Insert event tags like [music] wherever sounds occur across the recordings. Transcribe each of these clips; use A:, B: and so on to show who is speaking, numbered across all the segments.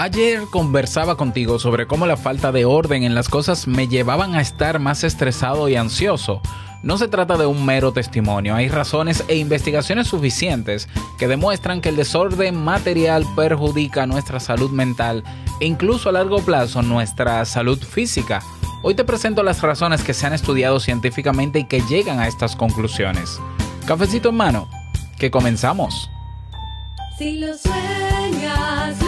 A: Ayer conversaba contigo sobre cómo la falta de orden en las cosas me llevaban a estar más estresado y ansioso. No se trata de un mero testimonio, hay razones e investigaciones suficientes que demuestran que el desorden material perjudica nuestra salud mental e incluso a largo plazo nuestra salud física. Hoy te presento las razones que se han estudiado científicamente y que llegan a estas conclusiones. Cafecito en mano, que comenzamos.
B: Si lo sueñas,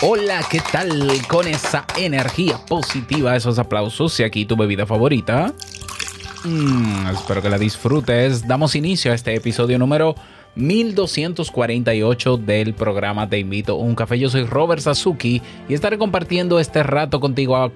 A: Hola, ¿qué tal? Con esa energía positiva, esos aplausos y aquí tu bebida favorita. Mm, espero que la disfrutes. Damos inicio a este episodio número 1248 del programa Te invito a un café. Yo soy Robert Sasuki y estaré compartiendo este rato contigo,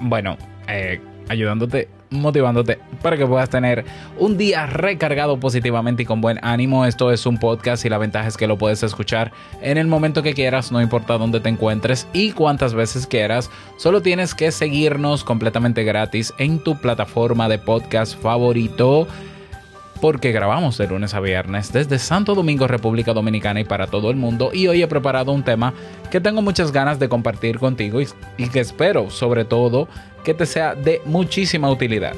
A: bueno, eh, ayudándote, motivándote para que puedas tener un día recargado positivamente y con buen ánimo. Esto es un podcast y la ventaja es que lo puedes escuchar en el momento que quieras, no importa dónde te encuentres y cuántas veces quieras. Solo tienes que seguirnos completamente gratis en tu plataforma de podcast favorito porque grabamos de lunes a viernes desde Santo Domingo, República Dominicana y para todo el mundo. Y hoy he preparado un tema que tengo muchas ganas de compartir contigo y, que espero sobre todo que te sea de muchísima utilidad.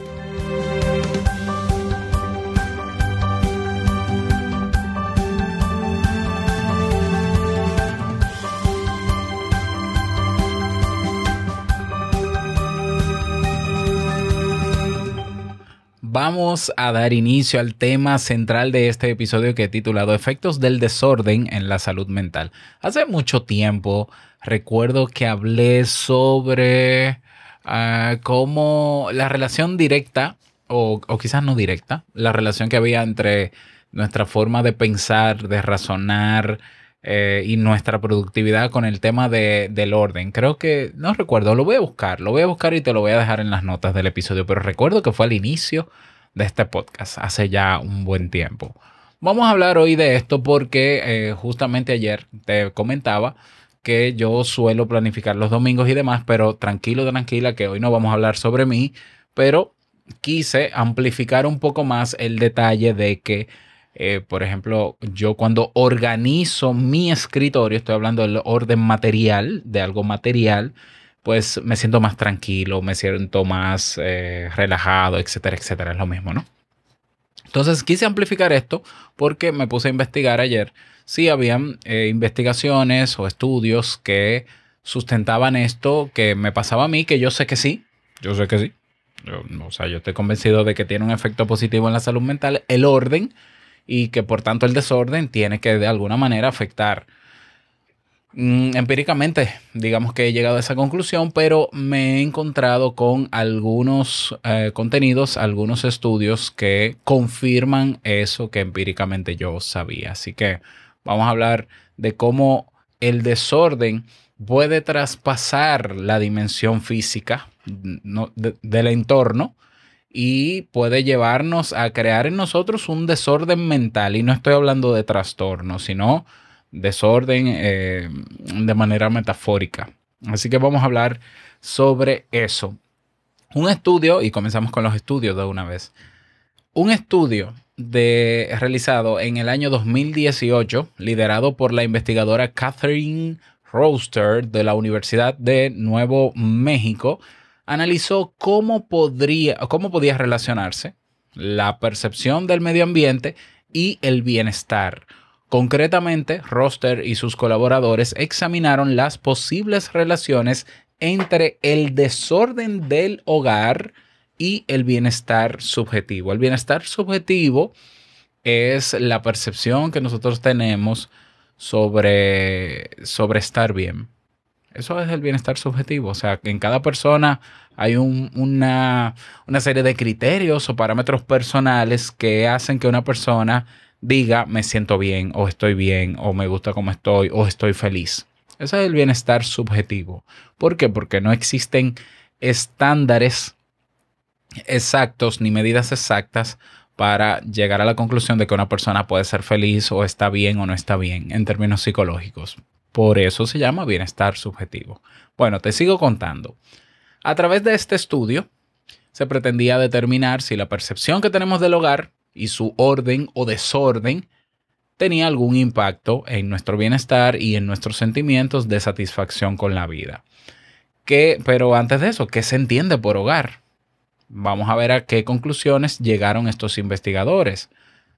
A: Vamos a dar inicio al tema central de este episodio que he titulado Efectos del desorden en la salud mental. Hace mucho tiempo recuerdo que hablé sobre ah, cómo la relación directa, o, o quizás no directa, la relación que había entre nuestra forma de pensar, de razonar, eh, y nuestra productividad con el tema de, del orden. Creo que, no recuerdo, lo voy a buscar, lo voy a buscar y te lo voy a dejar en las notas del episodio, pero recuerdo que fue al inicio de este podcast, hace ya un buen tiempo. Vamos a hablar hoy de esto porque eh, justamente ayer te comentaba que yo suelo planificar los domingos y demás, pero tranquilo, tranquila, que hoy no vamos a hablar sobre mí, pero quise amplificar un poco más el detalle de que eh, por ejemplo, yo cuando organizo mi escritorio, estoy hablando del orden material, de algo material, pues me siento más tranquilo, me siento más eh, relajado, etcétera, etcétera. Es lo mismo, ¿no? Entonces quise amplificar esto porque me puse a investigar ayer si habían eh, investigaciones o estudios que sustentaban esto que me pasaba a mí, que yo sé que sí, yo sé que sí. Yo, o sea, yo estoy convencido de que tiene un efecto positivo en la salud mental, el orden, y que por tanto el desorden tiene que de alguna manera afectar. Mm, empíricamente, digamos que he llegado a esa conclusión, pero me he encontrado con algunos eh, contenidos, algunos estudios que confirman eso que empíricamente yo sabía. Así que vamos a hablar de cómo el desorden puede traspasar la dimensión física no, de- del entorno y puede llevarnos a crear en nosotros un desorden mental. Y no estoy hablando de trastorno, sino desorden eh, de manera metafórica. Así que vamos a hablar sobre eso. Un estudio, y comenzamos con los estudios de una vez. Un estudio de, realizado en el año 2018, liderado por la investigadora Catherine Roster de la Universidad de Nuevo México, analizó cómo, podría, cómo podía relacionarse la percepción del medio ambiente y el bienestar. Concretamente, Roster y sus colaboradores examinaron las posibles relaciones entre el desorden del hogar y el bienestar subjetivo. El bienestar subjetivo es la percepción que nosotros tenemos sobre, sobre estar bien. Eso es el bienestar subjetivo. O sea, en cada persona hay un- una, una serie de criterios o parámetros personales que hacen que una persona diga me siento bien o estoy bien o me gusta como estoy o estoy feliz. Ese es el bienestar subjetivo. ¿Por qué? Porque no existen estándares exactos ni medidas exactas para llegar a la conclusión de que una persona puede ser feliz o está bien o no está bien en términos psicológicos. Por eso se llama bienestar subjetivo. Bueno, te sigo contando. A través de este estudio se pretendía determinar si la percepción que tenemos del hogar y su orden o desorden tenía algún impacto en nuestro bienestar y en nuestros sentimientos de satisfacción con la vida. ¿Qué- pero antes de eso, ¿qué se entiende por hogar? Vamos a ver a qué conclusiones llegaron estos investigadores.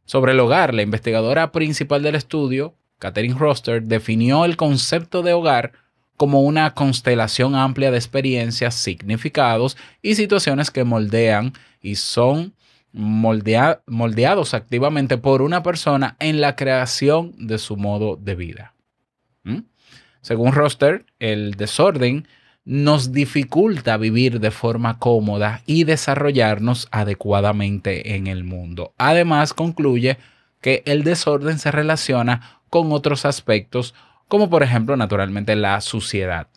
A: Sobre el hogar, la investigadora principal del estudio, Catherine Roster, definió el concepto de hogar como una constelación amplia de experiencias, significados y situaciones que moldean y son moldea- moldeados activamente por una persona en la creación de su modo de vida. ¿Mm? Según Roster, el desorden nos dificulta vivir de forma cómoda y desarrollarnos adecuadamente en el mundo. Además, concluye que el desorden se relaciona con otros aspectos, como por ejemplo, naturalmente, la suciedad.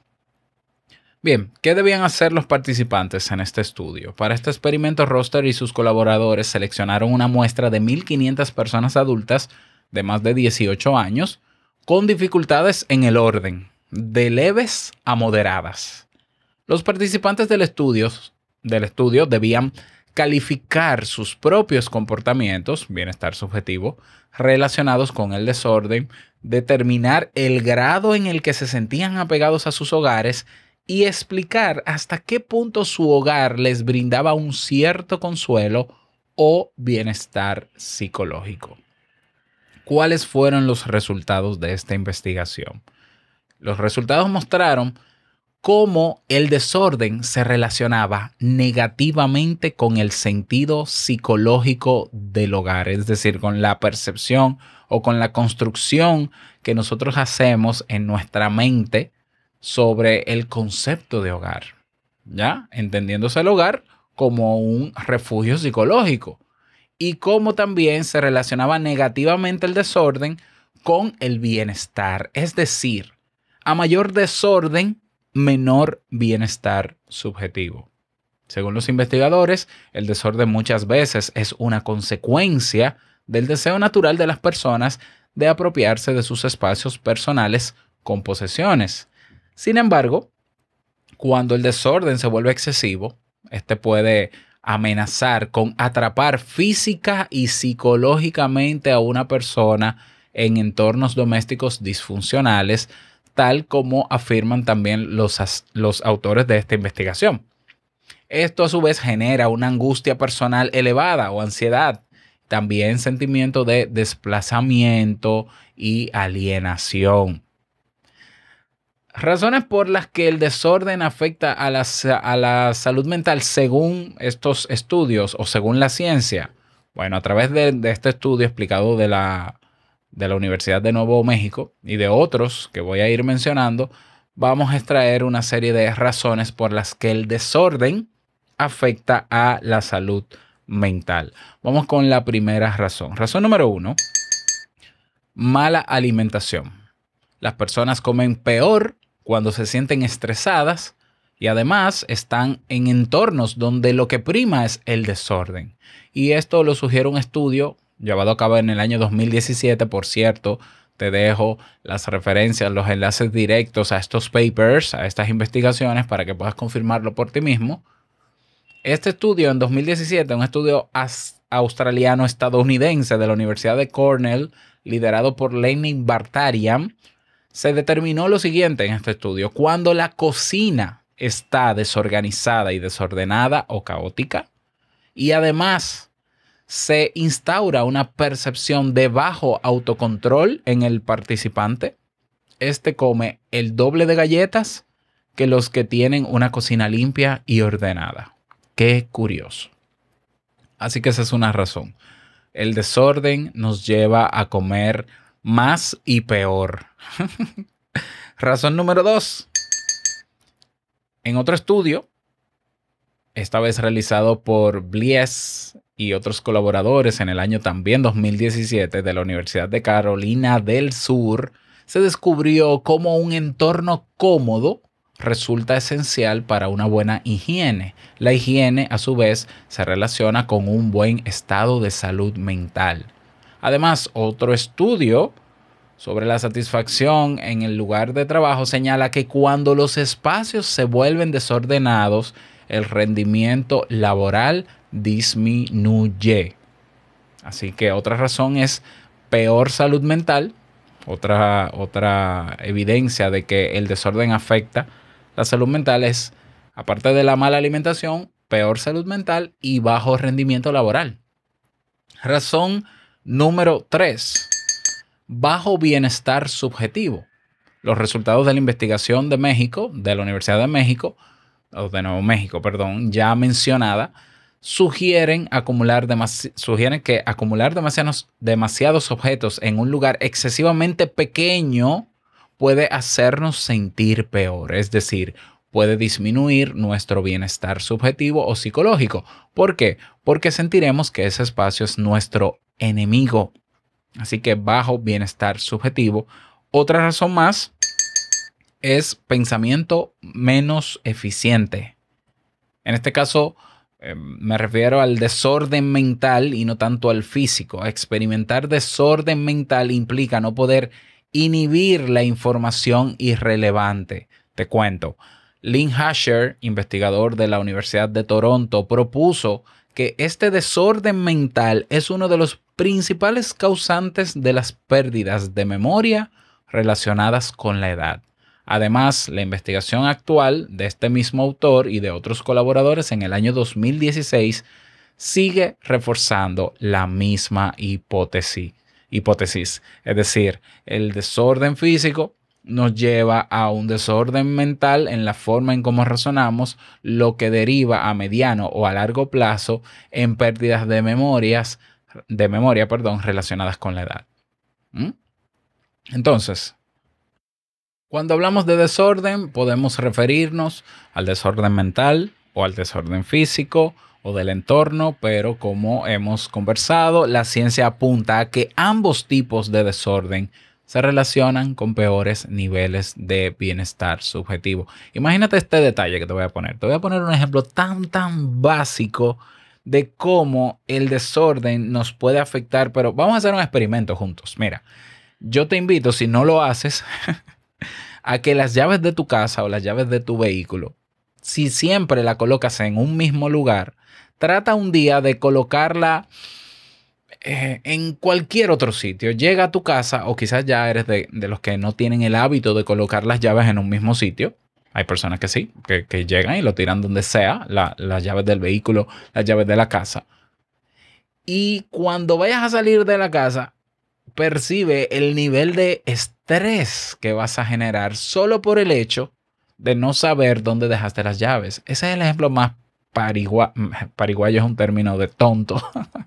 A: Bien, ¿qué debían hacer los participantes en este estudio? Para este experimento, Roster y sus colaboradores seleccionaron una muestra de 1.500 personas adultas de más de 18 años con dificultades en el orden, de leves a moderadas. Los participantes del estudio, del estudio debían calificar sus propios comportamientos, bienestar subjetivo, relacionados con el desorden, determinar el grado en el que se sentían apegados a sus hogares y explicar hasta qué punto su hogar les brindaba un cierto consuelo o bienestar psicológico. ¿Cuáles fueron los resultados de esta investigación? Los resultados mostraron cómo el desorden se relacionaba negativamente con el sentido psicológico del hogar, es decir, con la percepción o con la construcción que nosotros hacemos en nuestra mente sobre el concepto de hogar, ¿ya? Entendiéndose el hogar como un refugio psicológico y cómo también se relacionaba negativamente el desorden con el bienestar, es decir, a mayor desorden, menor bienestar subjetivo. Según los investigadores, el desorden muchas veces es una consecuencia del deseo natural de las personas de apropiarse de sus espacios personales con posesiones. Sin embargo, cuando el desorden se vuelve excesivo, este puede amenazar con atrapar física y psicológicamente a una persona en entornos domésticos disfuncionales, tal como afirman también los, los autores de esta investigación. Esto a su vez genera una angustia personal elevada o ansiedad, también sentimiento de desplazamiento y alienación. Razones por las que el desorden afecta a la, a la salud mental según estos estudios o según la ciencia. Bueno, a través de, de este estudio explicado de la, de la Universidad de Nuevo México y de otros que voy a ir mencionando, vamos a extraer una serie de razones por las que el desorden afecta a la salud mental. Vamos con la primera razón. Razón número uno, mala alimentación. Las personas comen peor cuando se sienten estresadas y además están en entornos donde lo que prima es el desorden. Y esto lo sugiere un estudio llevado a cabo en el año 2017, por cierto. Te dejo las referencias, los enlaces directos a estos papers, a estas investigaciones, para que puedas confirmarlo por ti mismo. Este estudio en 2017, un estudio australiano-estadounidense de la Universidad de Cornell, liderado por Lenny Bartarian, se determinó lo siguiente en este estudio. Cuando la cocina está desorganizada y desordenada o caótica, y además se instaura una percepción de bajo autocontrol en el participante, este come el doble de galletas que los que tienen una cocina limpia y ordenada. Qué curioso. Así que esa es una razón. El desorden nos lleva a comer más y peor. [laughs] razón número dos. En otro estudio, esta vez realizado por Blies y otros colaboradores en el año también 2017 de la Universidad de Carolina del Sur, se descubrió cómo un entorno cómodo resulta esencial para una buena higiene. La higiene, a su vez, se relaciona con un buen estado de salud mental. Además, otro estudio sobre la satisfacción en el lugar de trabajo señala que cuando los espacios se vuelven desordenados, el rendimiento laboral disminuye. Así que otra razón es peor salud mental, otra, otra evidencia de que el desorden afecta la salud mental es, aparte de la mala alimentación, peor salud mental y bajo rendimiento laboral. Razón número 3. Bajo bienestar subjetivo. Los resultados de la investigación de México, de la Universidad de México, o de Nuevo México, perdón, ya mencionada, sugieren, acumular sugieren que acumular demasiados, demasiados objetos en un lugar excesivamente pequeño puede hacernos sentir peor, es decir, puede disminuir nuestro bienestar subjetivo o psicológico. ¿Por qué? Porque sentiremos que ese espacio es nuestro enemigo. Así que bajo bienestar subjetivo. Otra razón más es pensamiento menos eficiente. En este caso, eh, me refiero al desorden mental y no tanto al físico. Experimentar desorden mental implica no poder inhibir la información irrelevante. Te cuento. Lynn Hasher, investigador de la Universidad de Toronto, propuso que este desorden mental es uno de los principales causantes de las pérdidas de memoria relacionadas con la edad. Además, la investigación actual de este mismo autor y de otros colaboradores en el año 2016 sigue reforzando la misma hipótesis. hipótesis. Es decir, el desorden físico nos lleva a un desorden mental en la forma en cómo razonamos, lo que deriva a mediano o a largo plazo en pérdidas de memorias, de memoria, perdón, relacionadas con la edad. ¿Mm? Entonces, cuando hablamos de desorden, podemos referirnos al desorden mental o al desorden físico o del entorno, pero como hemos conversado, la ciencia apunta a que ambos tipos de desorden se relacionan con peores niveles de bienestar subjetivo. Imagínate este detalle que te voy a poner. Te voy a poner un ejemplo tan, tan básico de cómo el desorden nos puede afectar, pero vamos a hacer un experimento juntos. Mira, yo te invito, si no lo haces, [laughs] a que las llaves de tu casa o las llaves de tu vehículo, si siempre la colocas en un mismo lugar, trata un día de colocarla eh, en cualquier otro sitio. Llega a tu casa o quizás ya eres de, los que no tienen el hábito de colocar las llaves en un mismo sitio. Hay personas que sí, que, que llegan y lo tiran donde sea, la, las llaves del vehículo, las llaves de la casa. Y cuando vayas a salir de la casa, percibe el nivel de estrés que vas a generar solo por el hecho de no saber dónde dejaste las llaves. Ese es el ejemplo más parigua pariguayo, es un término de tonto,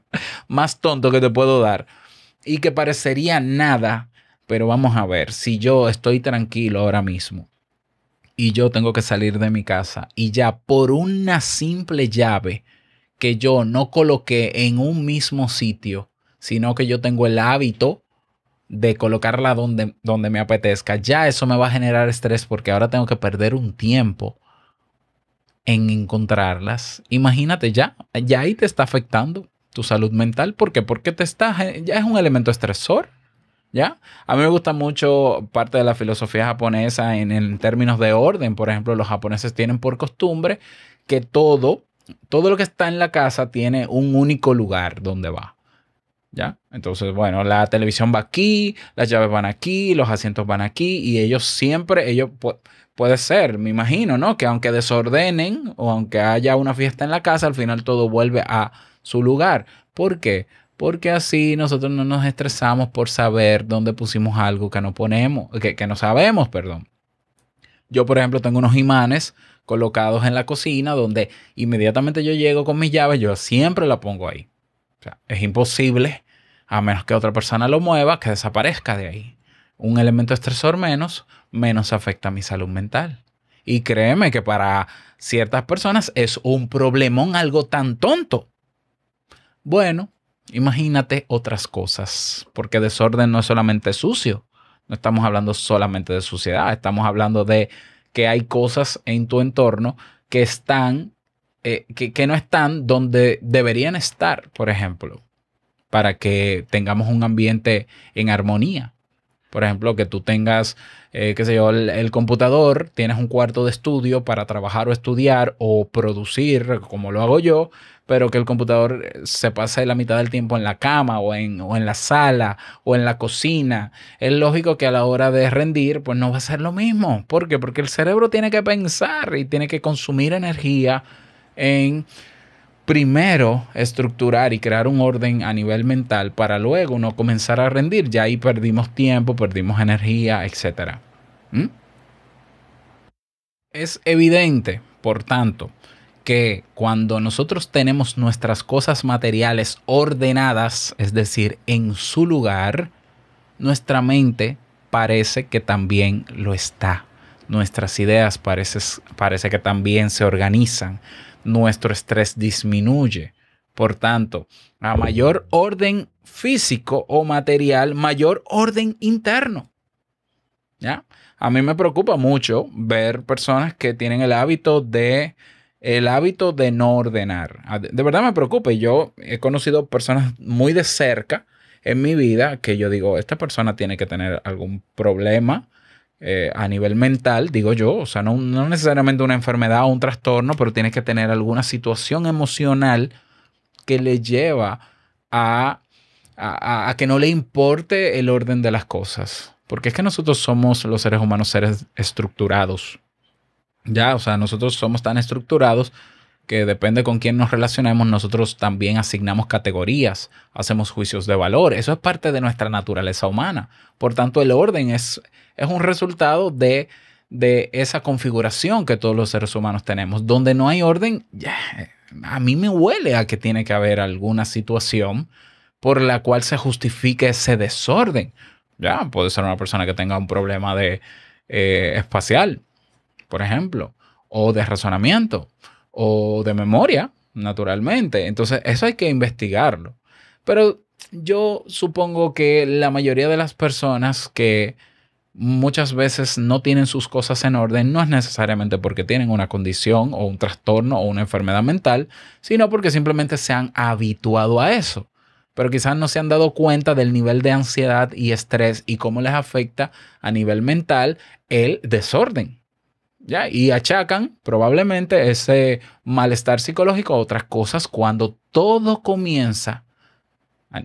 A: [laughs] más tonto que te puedo dar y que parecería nada, pero vamos a ver, si yo estoy tranquilo ahora mismo y yo tengo que salir de mi casa y ya por una simple llave que yo no coloqué en un mismo sitio, sino que yo tengo el hábito de colocarla donde, donde me apetezca, ya eso me va a generar estrés porque ahora tengo que perder un tiempo en encontrarlas. Imagínate ya, ya ahí te está afectando tu salud mental. ¿Por qué? Porque te está, ya es un elemento estresor. ¿Ya? A mí me gusta mucho parte de la filosofía japonesa en, en términos de orden. Por ejemplo, los japoneses tienen por costumbre que todo, todo lo que está en la casa tiene un único lugar donde va. ¿Ya? Entonces, bueno, la televisión va aquí, las llaves van aquí, los asientos van aquí y ellos siempre, ellos pu puede ser, me imagino, ¿no? Que aunque desordenen o aunque haya una fiesta en la casa, al final todo vuelve a su lugar. ¿Por qué? Porque así nosotros no nos estresamos por saber dónde pusimos algo que no ponemos, que, que no sabemos, perdón. Yo, por ejemplo, tengo unos imanes colocados en la cocina donde inmediatamente yo llego con mis llaves, yo siempre la pongo ahí. O sea, es imposible, a menos que otra persona lo mueva, que desaparezca de ahí. Un elemento estresor menos, menos afecta a mi salud mental. Y créeme que para ciertas personas es un problemón algo tan tonto. Bueno, imagínate otras cosas, porque desorden no es solamente sucio. No estamos hablando solamente de suciedad, estamos hablando de que hay cosas en tu entorno que están, eh, que, no están donde deberían estar, por ejemplo, para que tengamos un ambiente en armonía. Por ejemplo, que tú tengas, eh, qué sé yo, el, el computador, tienes un cuarto de estudio para trabajar o estudiar o producir, como lo hago yo, pero que el computador eh, se pase la mitad del tiempo en la cama o en, o en la sala o en la cocina. Es lógico que a la hora de rendir, pues no va a ser lo mismo. ¿Por qué? Porque el cerebro tiene que pensar y tiene que consumir energía en primero estructurar y crear un orden a nivel mental para luego no comenzar a rendir. Ya ahí perdimos tiempo, perdimos energía, etc. ¿Mm? Es evidente, por tanto, que cuando nosotros tenemos nuestras cosas materiales ordenadas, es decir, en su lugar, nuestra mente parece que también lo está. Nuestras ideas parece, parece que también se organizan. Nuestro estrés disminuye. Por tanto, a mayor orden físico o material, mayor orden interno. ¿Ya? A mí me preocupa mucho ver personas que tienen el hábito de el hábito de no ordenar. Ah, De verdad me preocupa. Yo he conocido personas muy de cerca en mi vida que yo digo, esta persona tiene que tener algún problema eh, a nivel mental, digo yo, o sea, no, no necesariamente una enfermedad o un trastorno, pero tiene que tener alguna situación emocional que le lleva a- a- a que no le importe el orden de las cosas. Porque es que nosotros somos los seres humanos seres estructurados. Ya, o sea, nosotros somos tan estructurados que depende con quién nos relacionemos, nosotros también asignamos categorías, hacemos juicios de valor. Eso es parte de nuestra naturaleza humana. Por tanto, el orden es, es un resultado de, de esa configuración que todos los seres humanos tenemos. Donde no hay orden, a mí me huele a que tiene que haber alguna situación por la cual se justifique ese desorden. Ya, puede ser una persona que tenga un problema de eh, espacial, por ejemplo, o de razonamiento, o de memoria, naturalmente. Entonces, eso hay que investigarlo. Pero yo supongo que la mayoría de las personas que muchas veces no tienen sus cosas en orden no es necesariamente porque tienen una condición o un trastorno o una enfermedad mental, sino porque simplemente se han habituado a eso. Pero quizás no se han dado cuenta del nivel de ansiedad y estrés y cómo les afecta a nivel mental el desorden. ¿Ya? Y achacan probablemente ese malestar psicológico a otras cosas cuando todo comienza.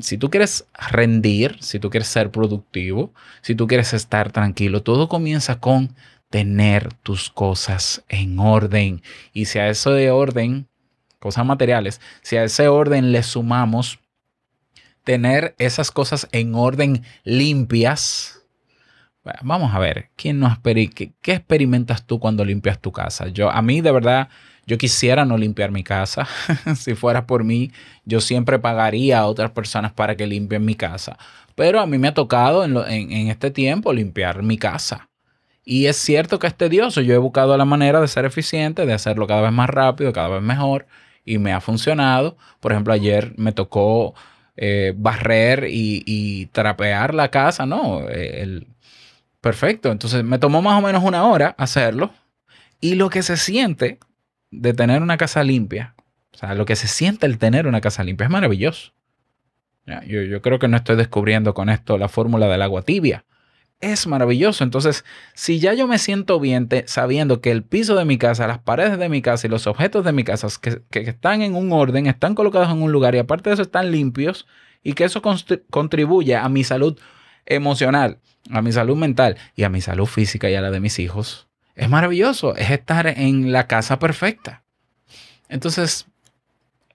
A: Si tú quieres rendir, si tú quieres ser productivo, si tú quieres estar tranquilo, todo comienza con tener tus cosas en orden. Y si a eso de orden, cosas materiales, si a ese orden le sumamos tener esas cosas en orden limpias, vamos a ver, ¿quién no experi- qué, qué experimentas tú cuando limpias tu casa? Yo, a mí, de verdad, yo quisiera no limpiar mi casa. [laughs] si fuera por mí, yo siempre pagaría a otras personas para que limpien mi casa. Pero a mí me ha tocado en este tiempo limpiar mi casa. Y es cierto que es tedioso. Yo he buscado la manera de ser eficiente, de hacerlo cada vez más rápido, cada vez mejor. Y me ha funcionado. Por ejemplo, ayer me tocó eh, barrer y, y trapear la casa, ¿no? Eh, el- perfecto. Entonces me tomó más o menos una hora hacerlo. Y lo que se siente de tener una casa limpia, o sea, lo que se siente el tener una casa limpia es maravilloso. Yo, yo creo que no estoy descubriendo con esto la fórmula del agua tibia. Es maravilloso. Entonces, si ya yo me siento bien te- sabiendo que el piso de mi casa, las paredes de mi casa y los objetos de mi casa que, que están en un orden, están colocados en un lugar y aparte de eso están limpios y que eso contribuye a mi salud emocional, a mi salud mental y a mi salud física y a la de mis hijos, es maravilloso. Es estar en la casa perfecta. Entonces,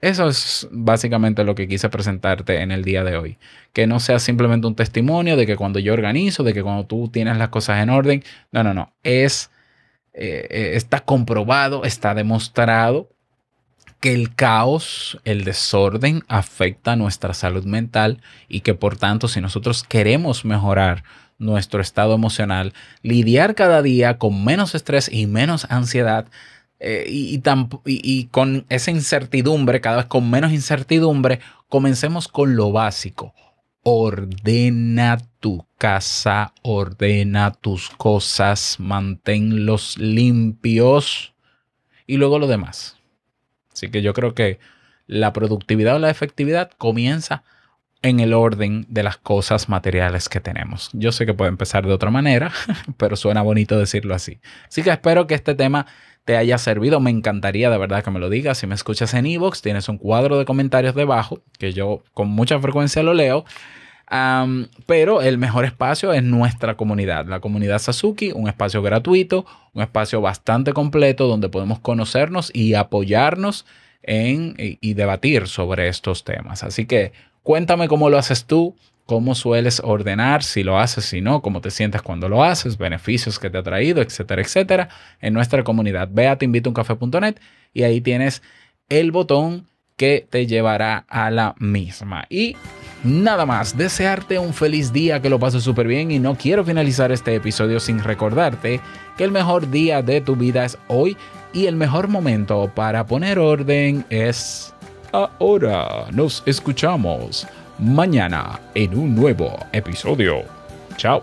A: eso es básicamente lo que quise presentarte en el día de hoy. Que no sea simplemente un testimonio de que cuando yo organizo, de que cuando tú tienes las cosas en orden, no, no, no. Es eh, eh, está comprobado, está demostrado que el caos, el desorden afecta nuestra salud mental y que por tanto si nosotros queremos mejorar nuestro estado emocional, lidiar cada día con menos estrés y menos ansiedad eh, y, y con esa incertidumbre, cada vez con menos incertidumbre, comencemos con lo básico. Ordena tu casa, ordena tus cosas, manténlos limpios y luego lo demás. Así que yo creo que la productividad o la efectividad comienza en el orden de las cosas materiales que tenemos. Yo sé que puede empezar de otra manera, [laughs] pero suena bonito decirlo así. Así que espero que este tema te haya servido. Me encantaría de verdad que me lo digas. Si me escuchas en Evox, tienes un cuadro de comentarios debajo, que yo con mucha frecuencia lo leo. Pero el mejor espacio es nuestra comunidad, la comunidad Sasuki, un espacio gratuito, un espacio bastante completo donde podemos conocernos y apoyarnos en, y, y debatir sobre estos temas. Así que cuéntame cómo lo haces tú, cómo sueles ordenar, si lo haces, si no, cómo te sientes cuando lo haces, beneficios que te ha traído, etcétera, etcétera, en nuestra comunidad. Ve a teinvitouncafe.net y ahí tienes el botón que te llevará a la misma. Y nada más, desearte un feliz día, que lo pases súper bien y no quiero finalizar este episodio sin recordarte que el mejor día de tu vida es hoy y el mejor momento para poner orden es ahora. Nos escuchamos mañana en un nuevo episodio. Chao.